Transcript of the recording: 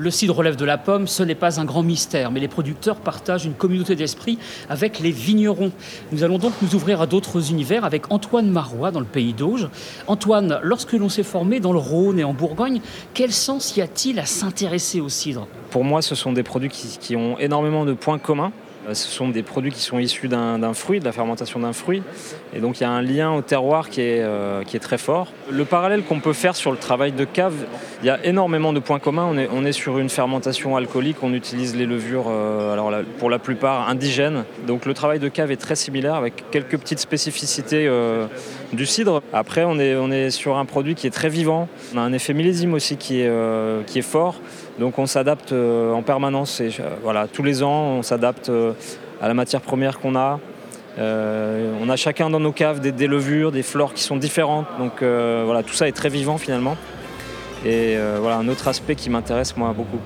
Le cidre relève de la pomme, ce n'est pas un grand mystère, mais les producteurs partagent une communauté d'esprit avec les vignerons. Nous allons donc nous ouvrir à d'autres univers avec Antoine Marois dans le pays d'Auge. Antoine, lorsque l'on s'est formé dans le Rhône et en Bourgogne, quel sens y a-t-il à s'intéresser au cidre? Pour moi, ce sont des produits qui, qui ont énormément de points communs. Euh, Ce sont des produits qui sont issus d'un fruit, de la fermentation d'un fruit. Et donc il y a un lien au terroir qui est, euh, qui est très fort. Le parallèle qu'on peut faire sur le travail de cave, il y a énormément de points communs. On est, on est sur une fermentation alcoolique, on utilise les levures, euh, alors pour la plupart indigènes. Donc le travail de cave est très similaire avec quelques petites spécificités du cidre. Après, on est, on est sur un produit qui est très vivant. On a un effet millésime aussi qui est, qui est fort. Donc on s'adapte en permanence. Et, voilà, tous les ans, on s'adapte à la matière première qu'on a. Euh, on a chacun dans nos caves des, levures, des flores qui sont différentes. Donc euh, voilà, tout ça est très vivant finalement. Et euh, voilà un autre aspect qui m'intéresse moi beaucoup.